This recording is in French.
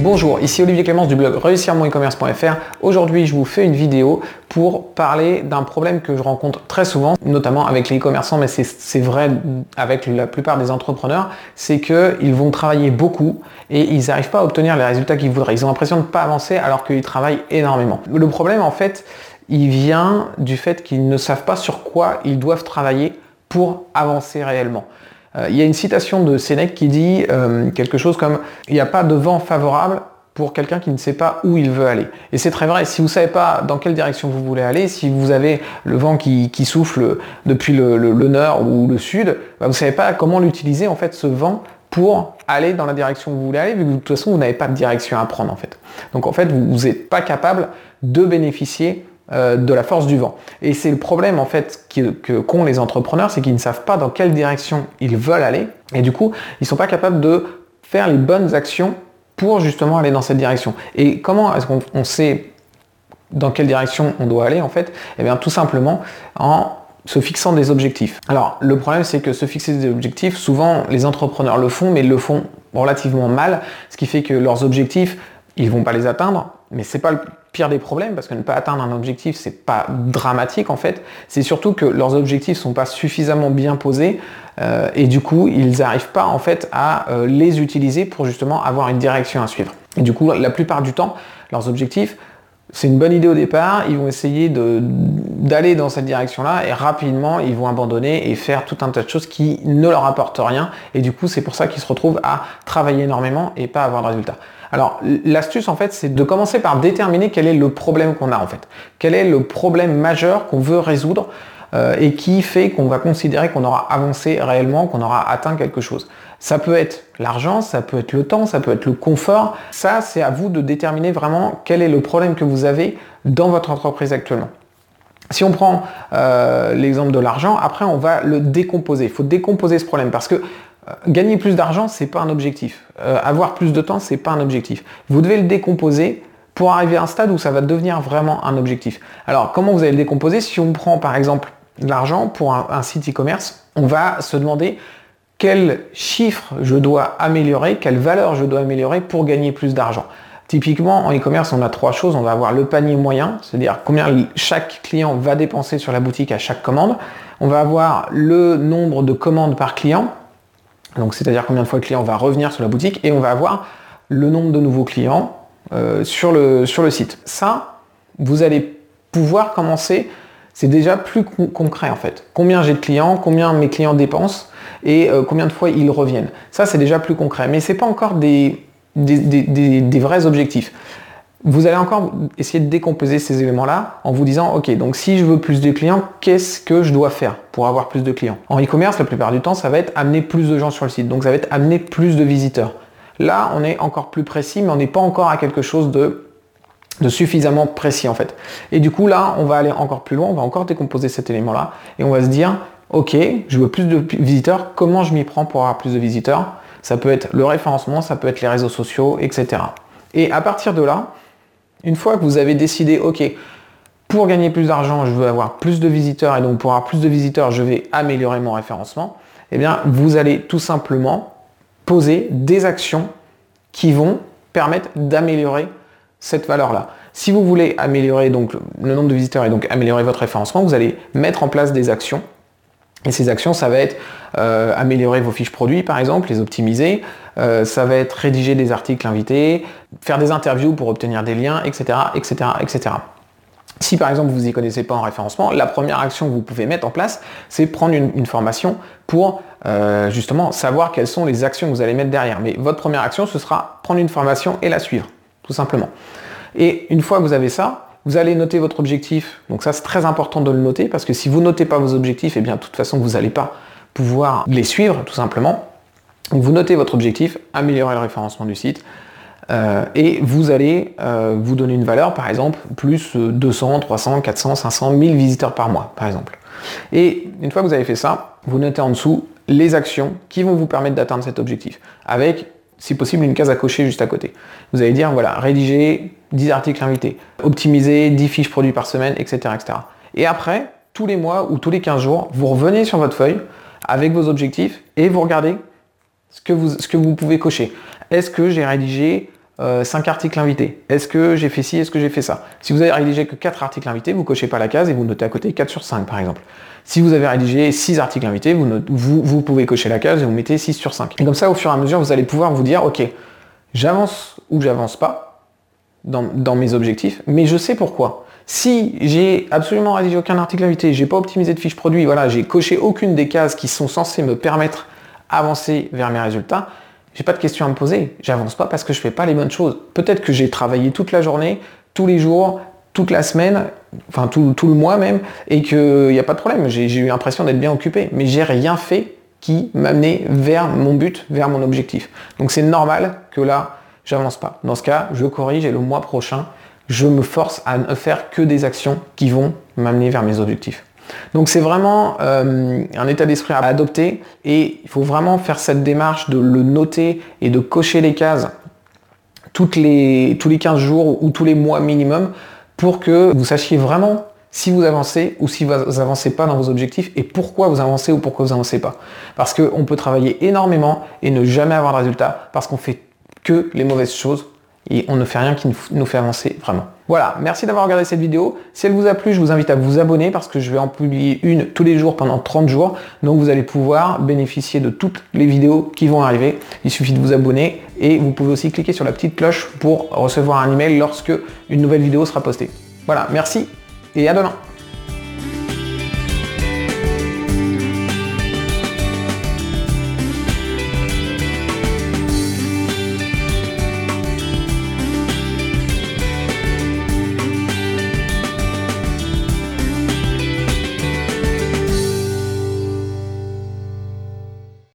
Bonjour, ici Olivier Clémence du blog réussir e-commerce.fr. Aujourd'hui, je vous fais une vidéo pour parler d'un problème que je rencontre très souvent, notamment avec les e-commerçants, mais c'est vrai avec la plupart des entrepreneurs, c'est qu'ils vont travailler beaucoup et ils n'arrivent pas à obtenir les résultats qu'ils voudraient. Ils ont l'impression de ne pas avancer alors qu'ils travaillent énormément. Le problème, en fait, il vient du fait qu'ils ne savent pas sur quoi ils doivent travailler pour avancer réellement. Euh, il y a une citation de Sénèque qui dit euh, quelque chose comme il n'y a pas de vent favorable pour quelqu'un qui ne sait pas où il veut aller. Et c'est très vrai, si vous ne savez pas dans quelle direction vous voulez aller, si vous avez le vent qui, souffle depuis le, nord ou le sud, bah, vous ne savez pas comment l'utiliser en fait ce vent pour aller dans la direction où vous voulez aller, vu que de toute façon vous n'avez pas de direction à prendre en fait. Donc en fait vous n'êtes pas capable de bénéficier euh, de la force du vent. Et c'est le problème en fait qu'ont les entrepreneurs, c'est qu'ils ne savent pas dans quelle direction ils veulent aller. Et du coup, ils ne sont pas capables de faire les bonnes actions pour justement aller dans cette direction. Et comment est-ce qu'on sait dans quelle direction on doit aller en fait? Eh bien tout simplement en se fixant des objectifs. Alors le problème c'est que se fixer des objectifs, souvent les entrepreneurs le font, mais ils le font relativement mal, ce qui fait que leurs objectifs, ils vont pas les atteindre, mais c'est pas le pire des problèmes parce que ne pas atteindre un objectif c'est pas dramatique en fait. C'est surtout que leurs objectifs sont pas suffisamment bien posés euh, et du coup ils n'arrivent pas en fait à euh, les utiliser pour justement avoir une direction à suivre. Et du coup la plupart du temps leurs objectifs c'est une bonne idée au départ, ils vont essayer d'aller dans cette direction-là et rapidement ils vont abandonner et faire tout un tas de choses qui ne leur apportent rien et du coup c'est pour ça qu'ils se retrouvent à travailler énormément et pas avoir de résultats. Alors l'astuce en fait c'est de commencer par déterminer quel est le problème qu'on a en fait. Quel est le problème majeur qu'on veut résoudre euh, et qui fait qu'on va considérer qu'on aura avancé réellement, qu'on aura atteint quelque chose. Ça peut être l'argent, ça peut être le temps, ça peut être le confort. Ça, c'est à vous de déterminer vraiment quel est le problème que vous avez dans votre entreprise actuellement. Si on prend euh, l'exemple de l'argent, après on va le décomposer. Il faut décomposer ce problème parce que euh, gagner plus d'argent, c'est pas un objectif. Avoir plus de temps, c'est pas un objectif. Vous devez le décomposer pour arriver à un stade où ça va devenir vraiment un objectif. Alors, comment vous allez le décomposer Si on prend par exemple l'argent pour un, site e-commerce, on va se demander quel chiffre je dois améliorer, quelle valeur je dois améliorer pour gagner plus d'argent. Typiquement, en e-commerce, on a trois choses. On va avoir le panier moyen, c'est-à-dire combien chaque client va dépenser sur la boutique à chaque commande. On va avoir le nombre de commandes par client, donc c'est-à-dire combien de fois le client va revenir sur la boutique, et on va avoir le nombre de nouveaux clients euh, sur, le, sur le site. Ça, vous allez pouvoir commencer, c'est déjà plus concret en fait. Combien j'ai de clients, combien mes clients dépensent et euh, combien de fois ils reviennent. Ça, c'est déjà plus concret, mais ce n'est pas encore des, des, vrais objectifs. Vous allez encore essayer de décomposer ces éléments-là en vous disant, ok, donc si je veux plus de clients, qu'est-ce que je dois faire pour avoir plus de clients? En e-commerce, la plupart du temps, ça va être amener plus de gens sur le site, donc ça va être amener plus de visiteurs. Là, on est encore plus précis, mais on n'est pas encore à quelque chose de, de suffisamment précis en fait. Et du coup, là, on va aller encore plus loin, on va encore décomposer cet élément-là, et on va se dire, ok, je veux plus de visiteurs, comment je m'y prends pour avoir plus de visiteurs? Ça peut être le référencement, ça peut être les réseaux sociaux, etc. Et à partir de là, une fois que vous avez décidé, ok, pour gagner plus d'argent, je veux avoir plus de visiteurs, et donc pour avoir plus de visiteurs, je vais améliorer mon référencement, eh bien, vous allez tout simplement poser des actions qui vont permettre d'améliorer cette valeur-là. Si vous voulez améliorer donc le nombre de visiteurs et donc améliorer votre référencement, vous allez mettre en place des actions et ces actions, ça va être euh, améliorer vos fiches produits, par exemple, les optimiser. Euh, ça va être rédiger des articles invités, faire des interviews pour obtenir des liens, etc., etc., etc. Si par exemple vous n'y connaissez pas en référencement, la première action que vous pouvez mettre en place, c'est prendre une, formation pour euh, justement savoir quelles sont les actions que vous allez mettre derrière. Mais votre première action, ce sera prendre une formation et la suivre, tout simplement. Et une fois que vous avez ça, vous allez noter votre objectif. Donc ça, c'est très important de le noter parce que si vous notez pas vos objectifs, eh bien, de toute façon, vous n'allez pas pouvoir les suivre, tout simplement. Donc vous notez votre objectif, améliorer le référencement du site, euh, et vous allez euh, vous donner une valeur, par exemple, plus 200, 300, 400, 500, 1000 visiteurs par mois, par exemple. Et une fois que vous avez fait ça, vous notez en dessous les actions qui vont vous permettre d'atteindre cet objectif, avec si possible, une case à cocher juste à côté. Vous allez dire, voilà, rédiger 10 articles invités, optimiser 10 fiches produits par semaine, etc., etc. Et après, tous les mois ou tous les 15 jours, vous revenez sur votre feuille avec vos objectifs et vous regardez ce que vous, ce que vous pouvez cocher. Est-ce que j'ai rédigé 5 articles invités. Est-ce que j'ai fait ci, est-ce que j'ai fait ça? Si vous avez rédigé que 4 articles invités, vous cochez pas la case et vous notez à côté 4 sur 5 par exemple. Si vous avez rédigé 6 articles invités, vous, vous, pouvez cocher la case et vous mettez 6 sur 5. Et comme ça, au fur et à mesure, vous allez pouvoir vous dire, ok, j'avance ou j'avance pas dans, dans mes objectifs, mais je sais pourquoi. Si j'ai absolument rédigé aucun article invité, j'ai pas optimisé de fiche produit, voilà, j'ai coché aucune des cases qui sont censées me permettre d'avancer vers mes résultats, j'ai pas de questions à me poser. J'avance pas parce que je fais pas les bonnes choses. Peut-être que j'ai travaillé toute la journée, tous les jours, toute la semaine, enfin tout, le mois même, et qu'il n'y a pas de problème. J'ai eu l'impression d'être bien occupé, mais j'ai rien fait qui m'amenait vers mon but, vers mon objectif. Donc c'est normal que là, j'avance pas. Dans ce cas, je corrige et le mois prochain, je me force à ne faire que des actions qui vont m'amener vers mes objectifs. Donc c'est vraiment euh, un état d'esprit à adopter et il faut vraiment faire cette démarche de le noter et de cocher les cases tous les 15 jours ou tous les mois minimum pour que vous sachiez vraiment si vous avancez ou si vous avancez pas dans vos objectifs et pourquoi vous avancez ou pourquoi vous avancez pas. Parce qu'on peut travailler énormément et ne jamais avoir de résultat parce qu'on fait que les mauvaises choses et on ne fait rien qui nous fait avancer vraiment. Voilà, merci d'avoir regardé cette vidéo. Si elle vous a plu, je vous invite à vous abonner parce que je vais en publier une tous les jours pendant 30 jours. Donc vous allez pouvoir bénéficier de toutes les vidéos qui vont arriver. Il suffit de vous abonner et vous pouvez aussi cliquer sur la petite cloche pour recevoir un email lorsque une nouvelle vidéo sera postée. Voilà, merci et à demain